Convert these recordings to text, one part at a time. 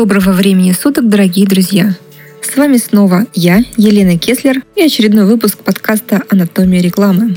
Доброго времени суток, дорогие друзья! С вами снова я, Елена Кеслер, и очередной выпуск подкаста «Анатомия рекламы».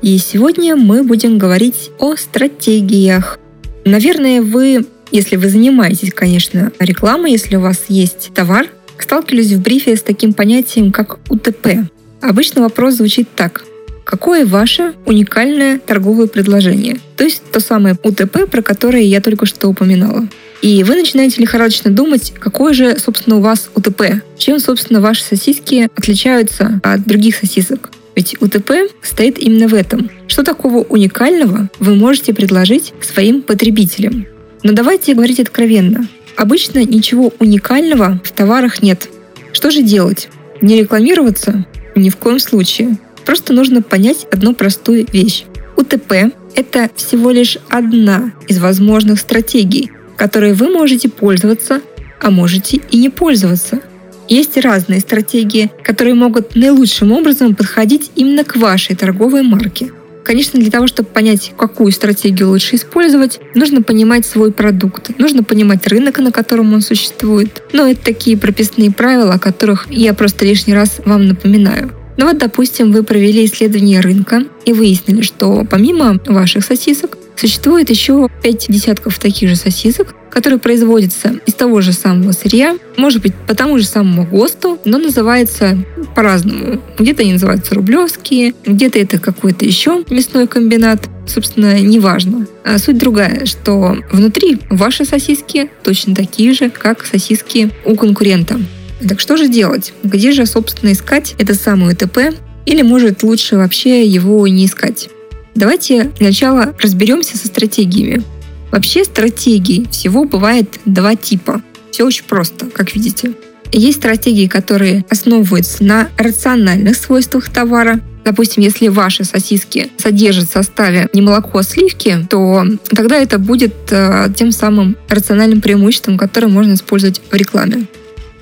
И сегодня мы будем говорить о стратегиях. Наверное, вы, если вы занимаетесь, конечно, рекламой, если у вас есть товар, сталкивались в брифе с таким понятием, как УТП. Обычно вопрос звучит так. Какое ваше уникальное торговое предложение? То есть то самое УТП, про которое я только что упоминала. И вы начинаете лихорадочно думать, какое же, собственно, у вас УТП. Чем, собственно, ваши сосиски отличаются от других сосисок. Ведь УТП стоит именно в этом. Что такого уникального вы можете предложить своим потребителям? Но давайте говорить откровенно. Обычно ничего уникального в товарах нет. Что же делать? Не рекламироваться? Ни в коем случае. Просто нужно понять одну простую вещь. УТП – это всего лишь одна из возможных стратегий, которой вы можете пользоваться, а можете и не пользоваться. Есть разные стратегии, которые могут наилучшим образом подходить именно к вашей торговой марке. Конечно, для того, чтобы понять, какую стратегию лучше использовать, нужно понимать свой продукт, нужно понимать рынок, на котором он существует. Но это такие прописные правила, о которых я просто лишний раз вам напоминаю. Ну вот, допустим, вы провели исследование рынка и выяснили, что помимо ваших сосисок Существует еще пять десятков таких же сосисок, которые производятся из того же самого сырья, может быть, по тому же самому ГОСТу, но называется по-разному. Где-то они называются рублевские, где-то это какой-то еще мясной комбинат. Собственно, неважно. А суть другая, что внутри ваши сосиски точно такие же, как сосиски у конкурента. Так что же делать? Где же, собственно, искать это самое ТП? Или, может, лучше вообще его не искать? Давайте сначала разберемся со стратегиями. Вообще стратегий всего бывает два типа. Все очень просто, как видите. Есть стратегии, которые основываются на рациональных свойствах товара. Допустим, если ваши сосиски содержат в составе не молоко, а сливки, то тогда это будет э, тем самым рациональным преимуществом, которое можно использовать в рекламе.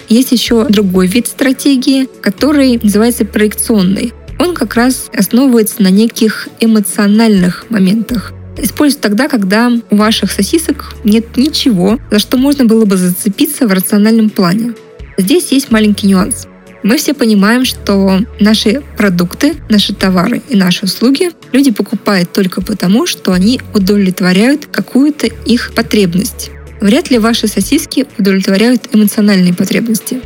Есть еще другой вид стратегии, который называется проекционный он как раз основывается на неких эмоциональных моментах. Используют тогда, когда у ваших сосисок нет ничего, за что можно было бы зацепиться в рациональном плане. Здесь есть маленький нюанс. Мы все понимаем, что наши продукты, наши товары и наши услуги люди покупают только потому, что они удовлетворяют какую-то их потребность. Вряд ли ваши сосиски удовлетворяют эмоциональные потребности.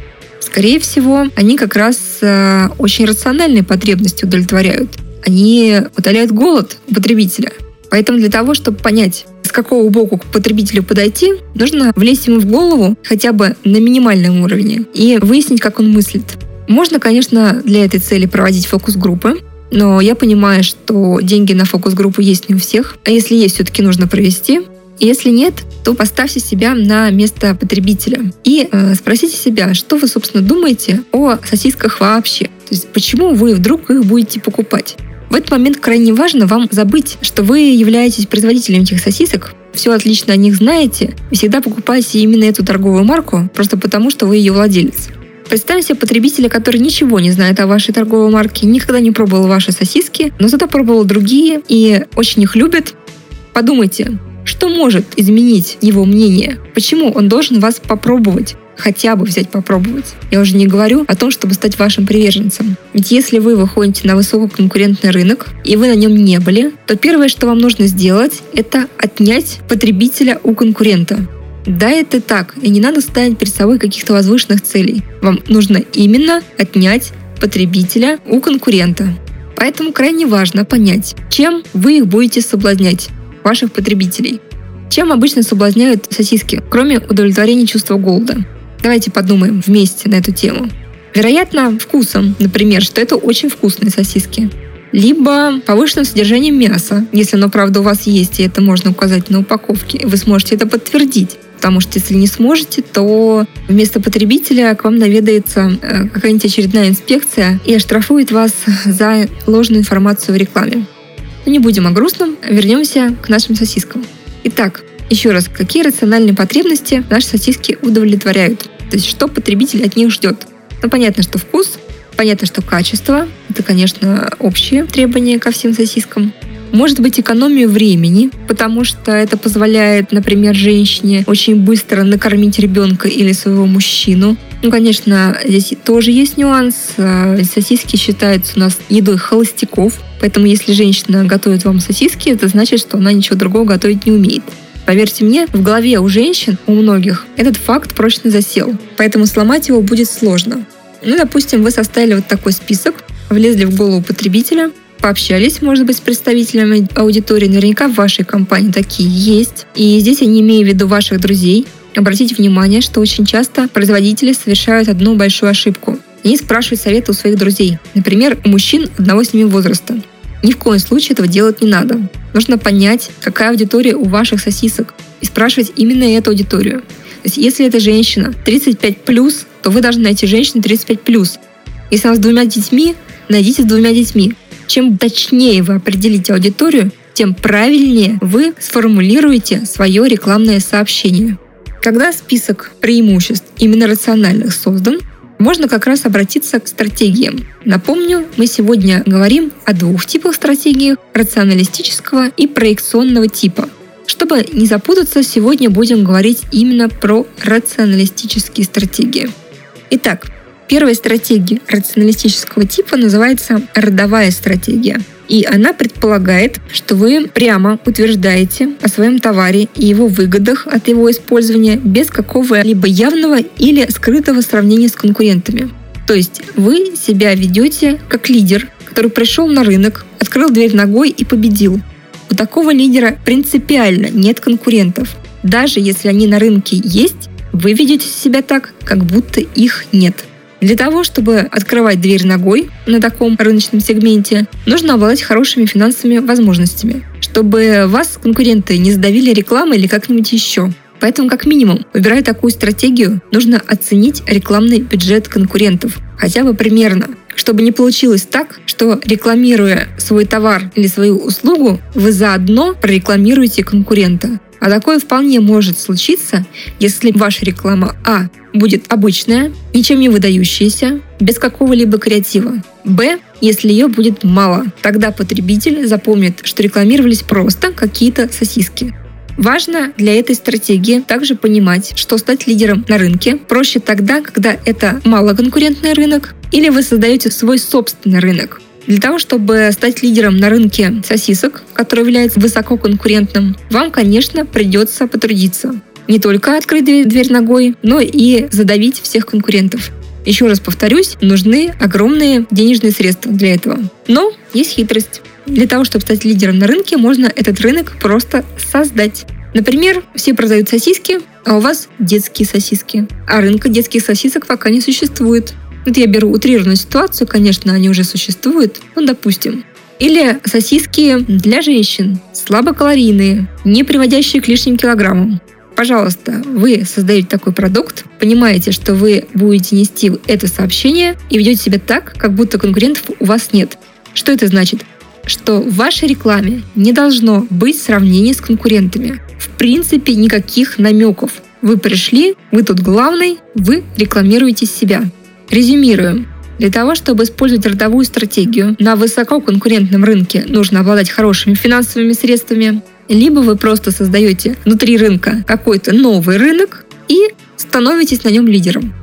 Скорее всего, они как раз э, очень рациональные потребности удовлетворяют. Они удаляют голод потребителя. Поэтому для того, чтобы понять, с какого боку к потребителю подойти, нужно влезть ему в голову хотя бы на минимальном уровне и выяснить, как он мыслит. Можно, конечно, для этой цели проводить фокус-группы, но я понимаю, что деньги на фокус-группу есть не у всех. А если есть, все-таки нужно провести. Если нет, то поставьте себя на место потребителя и э, спросите себя, что вы, собственно, думаете о сосисках вообще. То есть почему вы вдруг их будете покупать. В этот момент крайне важно вам забыть, что вы являетесь производителем этих сосисок, все отлично о них знаете и всегда покупаете именно эту торговую марку просто потому, что вы ее владелец. Представьте себе потребителя, который ничего не знает о вашей торговой марке, никогда не пробовал ваши сосиски, но зато пробовал другие и очень их любит. Подумайте, что может изменить его мнение? Почему он должен вас попробовать? хотя бы взять попробовать. Я уже не говорю о том, чтобы стать вашим приверженцем. Ведь если вы выходите на высококонкурентный рынок, и вы на нем не были, то первое, что вам нужно сделать, это отнять потребителя у конкурента. Да, это так, и не надо ставить перед собой каких-то возвышенных целей. Вам нужно именно отнять потребителя у конкурента. Поэтому крайне важно понять, чем вы их будете соблазнять ваших потребителей. Чем обычно соблазняют сосиски, кроме удовлетворения чувства голода? Давайте подумаем вместе на эту тему. Вероятно, вкусом, например, что это очень вкусные сосиски. Либо повышенным содержанием мяса, если оно, правда, у вас есть, и это можно указать на упаковке, и вы сможете это подтвердить. Потому что если не сможете, то вместо потребителя к вам наведается э, какая-нибудь очередная инспекция и оштрафует вас за ложную информацию в рекламе. Но не будем о грустном, вернемся к нашим сосискам. Итак, еще раз, какие рациональные потребности наши сосиски удовлетворяют? То есть, что потребитель от них ждет? Ну, понятно, что вкус, понятно, что качество. Это, конечно, общие требования ко всем сосискам. Может быть, экономию времени, потому что это позволяет, например, женщине очень быстро накормить ребенка или своего мужчину. Ну, конечно, здесь тоже есть нюанс. А, сосиски считаются у нас едой холостяков, поэтому если женщина готовит вам сосиски, это значит, что она ничего другого готовить не умеет. Поверьте мне, в голове у женщин, у многих, этот факт прочно засел, поэтому сломать его будет сложно. Ну, допустим, вы составили вот такой список, влезли в голову потребителя, пообщались, может быть, с представителями аудитории. Наверняка в вашей компании такие есть. И здесь я не имею в виду ваших друзей. Обратите внимание, что очень часто производители совершают одну большую ошибку. Они спрашивают советы у своих друзей. Например, у мужчин одного с ними возраста. Ни в коем случае этого делать не надо. Нужно понять, какая аудитория у ваших сосисок, и спрашивать именно эту аудиторию. То есть, если это женщина 35+, то вы должны найти женщину 35+. Если она с двумя детьми, найдите с двумя детьми. Чем точнее вы определите аудиторию, тем правильнее вы сформулируете свое рекламное сообщение. Когда список преимуществ именно рациональных создан, можно как раз обратиться к стратегиям. Напомню, мы сегодня говорим о двух типах стратегий – рационалистического и проекционного типа. Чтобы не запутаться, сегодня будем говорить именно про рационалистические стратегии. Итак, Первая стратегия рационалистического типа называется родовая стратегия. И она предполагает, что вы прямо утверждаете о своем товаре и его выгодах от его использования без какого-либо явного или скрытого сравнения с конкурентами. То есть вы себя ведете как лидер, который пришел на рынок, открыл дверь ногой и победил. У такого лидера принципиально нет конкурентов. Даже если они на рынке есть, вы ведете себя так, как будто их нет. Для того, чтобы открывать дверь ногой на таком рыночном сегменте, нужно обладать хорошими финансовыми возможностями, чтобы вас конкуренты не сдавили рекламой или как-нибудь еще. Поэтому, как минимум, выбирая такую стратегию, нужно оценить рекламный бюджет конкурентов, хотя бы примерно, чтобы не получилось так, что рекламируя свой товар или свою услугу, вы заодно прорекламируете конкурента. А такое вполне может случиться, если ваша реклама А будет обычная, ничем не выдающаяся, без какого-либо креатива. Б, если ее будет мало, тогда потребитель запомнит, что рекламировались просто какие-то сосиски. Важно для этой стратегии также понимать, что стать лидером на рынке проще тогда, когда это малоконкурентный рынок или вы создаете свой собственный рынок. Для того, чтобы стать лидером на рынке сосисок, который является высококонкурентным, вам, конечно, придется потрудиться. Не только открыть дверь ногой, но и задавить всех конкурентов. Еще раз повторюсь, нужны огромные денежные средства для этого. Но есть хитрость. Для того, чтобы стать лидером на рынке, можно этот рынок просто создать. Например, все продают сосиски, а у вас детские сосиски. А рынка детских сосисок пока не существует. Это я беру утрированную ситуацию, конечно, они уже существуют, ну, допустим. Или сосиски для женщин, слабокалорийные, не приводящие к лишним килограммам. Пожалуйста, вы создаете такой продукт, понимаете, что вы будете нести это сообщение и ведете себя так, как будто конкурентов у вас нет. Что это значит? Что в вашей рекламе не должно быть сравнения с конкурентами. В принципе, никаких намеков. Вы пришли, вы тут главный, вы рекламируете себя. Резюмируем. Для того, чтобы использовать родовую стратегию на высококонкурентном рынке, нужно обладать хорошими финансовыми средствами, либо вы просто создаете внутри рынка какой-то новый рынок и становитесь на нем лидером.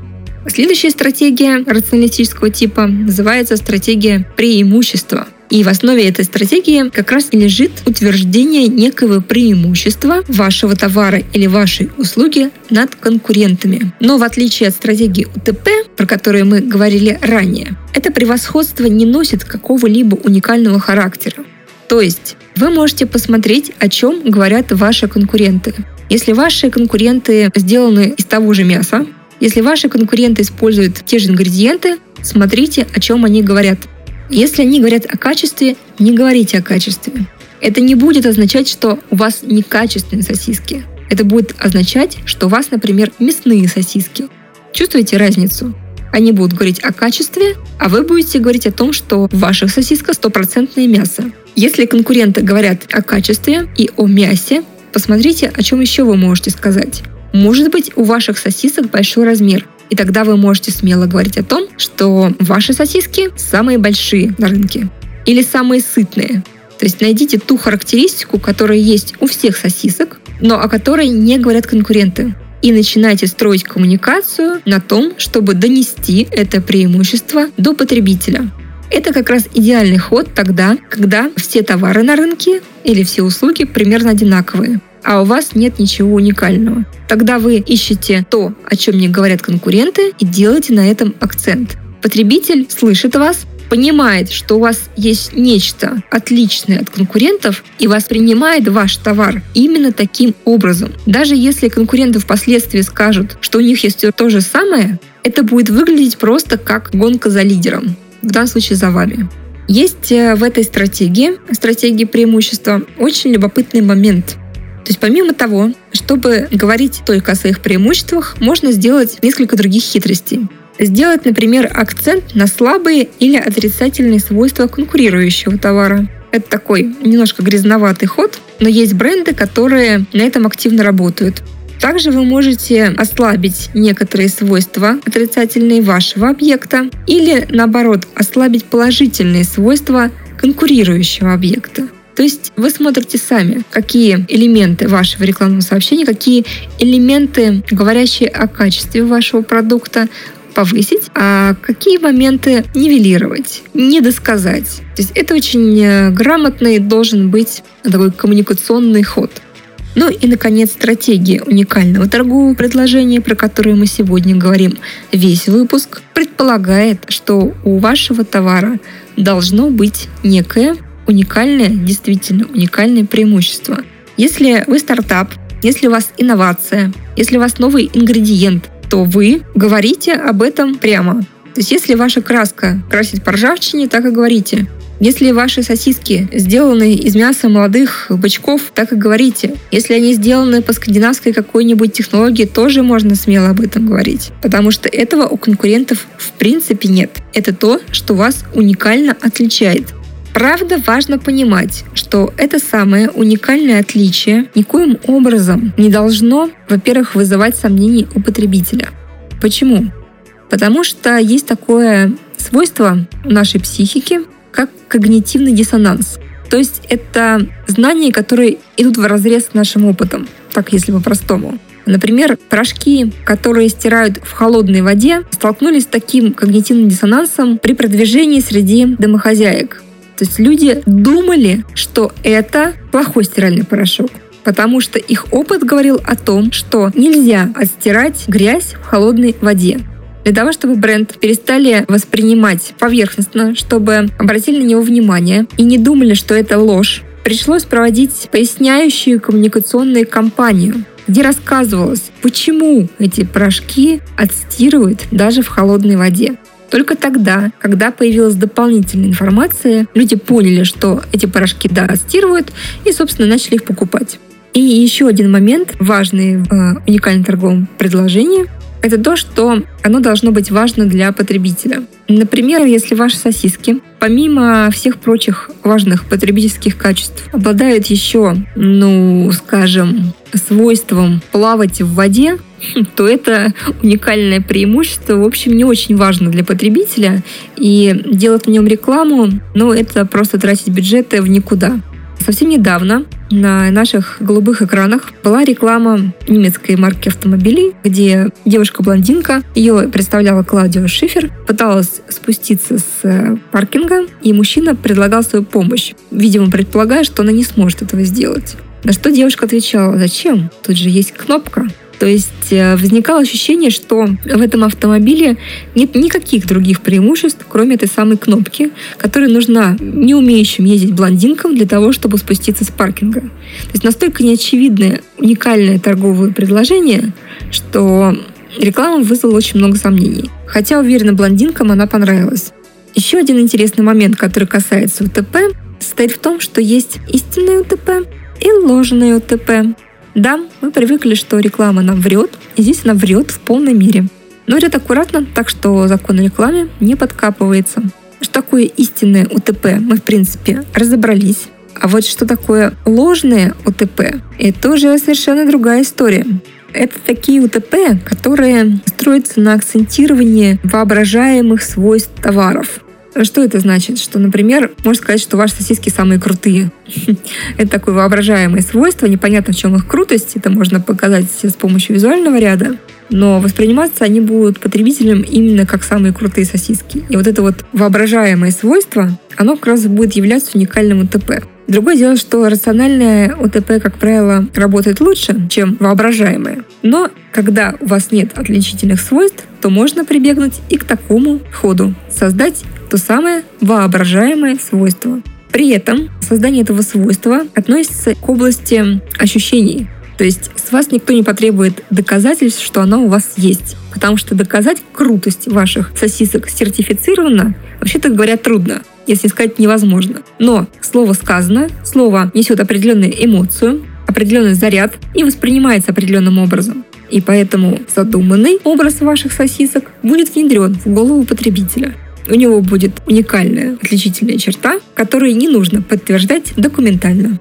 Следующая стратегия рационалистического типа называется стратегия преимущества – и в основе этой стратегии как раз и лежит утверждение некого преимущества вашего товара или вашей услуги над конкурентами. Но в отличие от стратегии УТП, про которую мы говорили ранее, это превосходство не носит какого-либо уникального характера. То есть вы можете посмотреть, о чем говорят ваши конкуренты. Если ваши конкуренты сделаны из того же мяса, если ваши конкуренты используют те же ингредиенты, смотрите, о чем они говорят. Если они говорят о качестве, не говорите о качестве. Это не будет означать, что у вас некачественные сосиски. Это будет означать, что у вас, например, мясные сосиски. Чувствуете разницу? Они будут говорить о качестве, а вы будете говорить о том, что в ваших стопроцентное мясо. Если конкуренты говорят о качестве и о мясе, посмотрите, о чем еще вы можете сказать. Может быть, у ваших сосисок большой размер, и тогда вы можете смело говорить о том, что ваши сосиски самые большие на рынке или самые сытные. То есть найдите ту характеристику, которая есть у всех сосисок, но о которой не говорят конкуренты. И начинайте строить коммуникацию на том, чтобы донести это преимущество до потребителя. Это как раз идеальный ход тогда, когда все товары на рынке или все услуги примерно одинаковые а у вас нет ничего уникального. Тогда вы ищете то, о чем не говорят конкуренты, и делаете на этом акцент. Потребитель слышит вас, понимает, что у вас есть нечто отличное от конкурентов и воспринимает ваш товар именно таким образом. Даже если конкуренты впоследствии скажут, что у них есть то же самое, это будет выглядеть просто как гонка за лидером. В данном случае за вами. Есть э, в этой стратегии, стратегии преимущества, очень любопытный момент. То есть помимо того, чтобы говорить только о своих преимуществах, можно сделать несколько других хитростей. Сделать, например, акцент на слабые или отрицательные свойства конкурирующего товара. Это такой немножко грязноватый ход, но есть бренды, которые на этом активно работают. Также вы можете ослабить некоторые свойства отрицательные вашего объекта или, наоборот, ослабить положительные свойства конкурирующего объекта. То есть вы смотрите сами, какие элементы вашего рекламного сообщения, какие элементы, говорящие о качестве вашего продукта, повысить, а какие моменты нивелировать, недосказать. То есть это очень э, грамотный должен быть такой коммуникационный ход. Ну и, наконец, стратегия уникального торгового предложения, про которое мы сегодня говорим. Весь выпуск предполагает, что у вашего товара должно быть некое уникальное, действительно уникальное преимущество. Если вы стартап, если у вас инновация, если у вас новый ингредиент, то вы говорите об этом прямо. То есть если ваша краска красит по ржавчине, так и говорите. Если ваши сосиски сделаны из мяса молодых бычков, так и говорите. Если они сделаны по скандинавской какой-нибудь технологии, тоже можно смело об этом говорить. Потому что этого у конкурентов в принципе нет. Это то, что вас уникально отличает. Правда, важно понимать, что это самое уникальное отличие никоим образом не должно, во-первых, вызывать сомнений у потребителя. Почему? Потому что есть такое свойство нашей психики, как когнитивный диссонанс. То есть это знания, которые идут в разрез с нашим опытом, так если по-простому. Например, порошки, которые стирают в холодной воде, столкнулись с таким когнитивным диссонансом при продвижении среди домохозяек. То есть люди думали, что это плохой стиральный порошок потому что их опыт говорил о том, что нельзя отстирать грязь в холодной воде. Для того, чтобы бренд перестали воспринимать поверхностно, чтобы обратили на него внимание и не думали, что это ложь, пришлось проводить поясняющую коммуникационную кампанию, где рассказывалось, почему эти порошки отстирывают даже в холодной воде. Только тогда, когда появилась дополнительная информация, люди поняли, что эти порошки да, отстирывают, и, собственно, начали их покупать. И еще один момент, важный в э, уникальном торговом предложении, это то, что оно должно быть важно для потребителя. Например, если ваши сосиски, помимо всех прочих важных потребительских качеств, обладают еще, ну, скажем, свойством плавать в воде, то это уникальное преимущество, в общем, не очень важно для потребителя. И делать в нем рекламу, ну, это просто тратить бюджеты в никуда. Совсем недавно на наших голубых экранах была реклама немецкой марки автомобилей, где девушка-блондинка, ее представляла Клаудио Шифер, пыталась спуститься с э, паркинга, и мужчина предлагал свою помощь, видимо, предполагая, что она не сможет этого сделать. На что девушка отвечала, зачем? Тут же есть кнопка. То есть э, возникало ощущение, что в этом автомобиле нет никаких других преимуществ, кроме этой самой кнопки, которая нужна не умеющим ездить блондинкам для того, чтобы спуститься с паркинга. То есть настолько неочевидное, уникальное торговое предложение, что реклама вызвала очень много сомнений. Хотя, уверена, блондинкам она понравилась. Еще один интересный момент, который касается УТП, состоит в том, что есть истинное УТП и ложное УТП. Да, мы привыкли, что реклама нам врет, и здесь она врет в полной мере. Но врет аккуратно, так что закон о рекламе не подкапывается. Что такое истинное УТП, мы, в принципе, разобрались. А вот что такое ложное УТП, это уже совершенно другая история. Это такие УТП, которые строятся на акцентировании воображаемых свойств товаров. Что это значит? Что, например, можно сказать, что ваши сосиски самые крутые. Это такое воображаемое свойство, непонятно в чем их крутость, это можно показать с помощью визуального ряда, но восприниматься они будут потребителем именно как самые крутые сосиски. И вот это вот воображаемое свойство, оно как раз будет являться уникальным УТП. Другое дело, что рациональное УТП, как правило, работает лучше, чем воображаемое. Но когда у вас нет отличительных свойств, то можно прибегнуть и к такому ходу – создать то самое воображаемое свойство. При этом создание этого свойства относится к области ощущений. То есть с вас никто не потребует доказательств, что оно у вас есть. Потому что доказать крутость ваших сосисок сертифицированно, вообще-то говоря, трудно если сказать невозможно. Но слово сказано, слово несет определенную эмоцию, определенный заряд и воспринимается определенным образом. И поэтому задуманный образ ваших сосисок будет внедрен в голову потребителя. У него будет уникальная отличительная черта, которую не нужно подтверждать документально.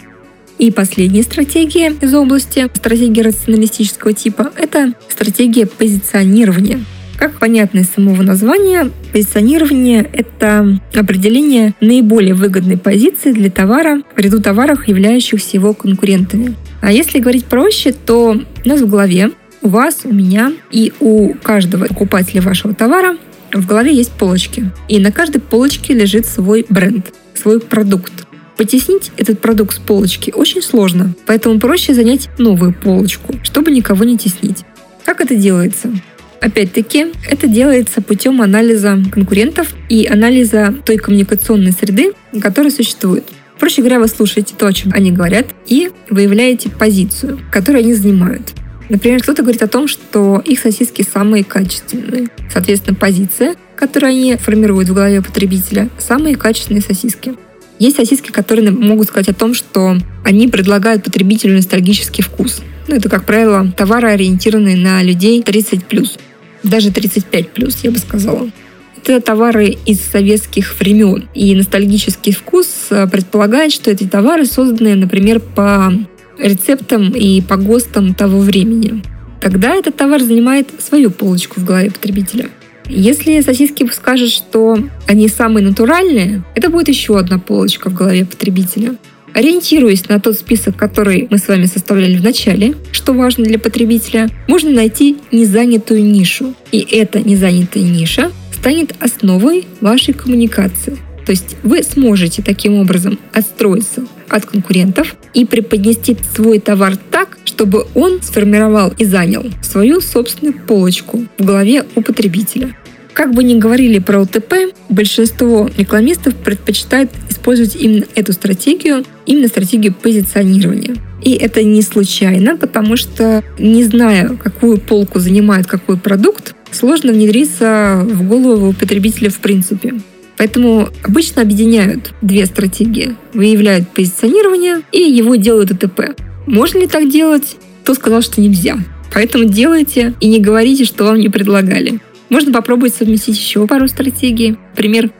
И последняя стратегия из области стратегии рационалистического типа – это стратегия позиционирования – как понятно из самого названия, позиционирование — это определение наиболее выгодной позиции для товара в ряду товаров, являющихся его конкурентами. А если говорить проще, то у нас в голове, у вас, у меня и у каждого покупателя вашего товара в голове есть полочки. И на каждой полочке лежит свой бренд, свой продукт. Потеснить этот продукт с полочки очень сложно, поэтому проще занять новую полочку, чтобы никого не теснить. Как это делается? Опять-таки, это делается путем анализа конкурентов и анализа той коммуникационной среды, которая существует. Проще говоря, вы слушаете то, о чем они говорят, и выявляете позицию, которую они занимают. Например, кто-то говорит о том, что их сосиски самые качественные. Соответственно, позиция, которую они формируют в голове потребителя, самые качественные сосиски. Есть сосиски, которые могут сказать о том, что они предлагают потребителю ностальгический вкус. Ну, это, как правило, товары, ориентированные на людей 30+ даже 35 плюс, я бы сказала. Это товары из советских времен. И ностальгический вкус э, предполагает, что эти товары созданы, например, по рецептам и по ГОСТам того времени. Тогда этот товар занимает свою полочку в голове потребителя. Если сосиски скажут, что они самые натуральные, это будет еще одна полочка в голове потребителя. Ориентируясь на тот список, который мы с вами составляли в начале, что важно для потребителя, можно найти незанятую нишу. И эта незанятая ниша станет основой вашей коммуникации. То есть вы сможете таким образом отстроиться от конкурентов и преподнести свой товар так, чтобы он сформировал и занял свою собственную полочку в голове у потребителя. Как бы ни говорили про ОТП, большинство рекламистов предпочитает использовать именно эту стратегию, именно стратегию позиционирования. И это не случайно, потому что не зная, какую полку занимает какой продукт, сложно внедриться в голову потребителя в принципе. Поэтому обычно объединяют две стратегии. Выявляют позиционирование и его делают ОТП. Можно ли так делать? Кто сказал, что нельзя? Поэтому делайте и не говорите, что вам не предлагали. Можно попробовать совместить еще пару стратегий. Например,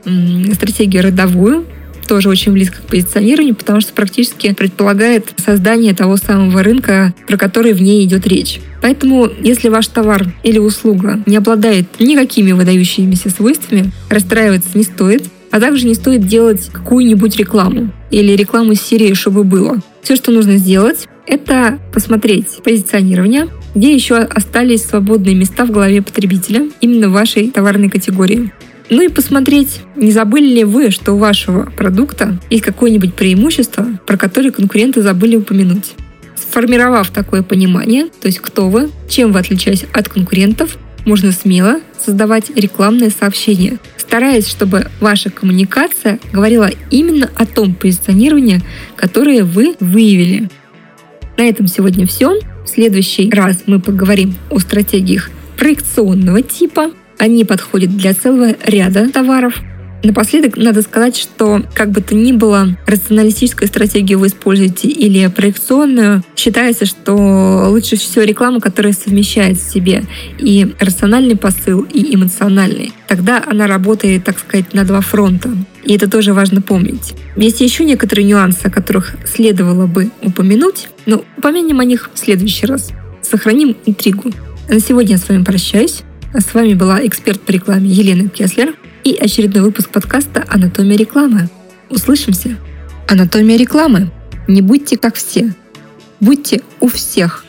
стратегию родовую, тоже очень близко к позиционированию, потому что практически предполагает создание того самого рынка, про который в ней идет речь. Поэтому, если ваш товар или услуга не обладает никакими выдающимися свойствами, расстраиваться не стоит, а также не стоит делать какую-нибудь рекламу или рекламу серии «Чтобы было». Все, что нужно сделать, это посмотреть позиционирование, где еще остались свободные места в голове потребителя именно в вашей товарной категории. Ну и посмотреть, не забыли ли вы, что у вашего продукта есть какое-нибудь преимущество, про которое конкуренты забыли упомянуть. Сформировав такое понимание, то есть кто вы, чем вы отличаетесь от конкурентов, можно смело создавать рекламное сообщение, стараясь, чтобы ваша коммуникация говорила именно о том позиционировании, которое вы выявили. На этом сегодня все. В следующий раз мы поговорим о стратегиях проекционного типа. Они подходят для целого ряда товаров. Напоследок надо сказать, что как бы то ни было, рационалистическую стратегию вы используете или проекционную, считается, что лучше всего реклама, которая совмещает в себе и рациональный посыл, и эмоциональный. Тогда она работает, так сказать, на два фронта. И это тоже важно помнить. Есть еще некоторые нюансы, о которых следовало бы упомянуть, но упомянем о них в следующий раз. Сохраним интригу. На сегодня я с вами прощаюсь. С вами была эксперт по рекламе Елена Кеслер. и очередной выпуск подкаста «Анатомия рекламы». Услышимся! Анатомия рекламы. Не будьте как все. Будьте у всех.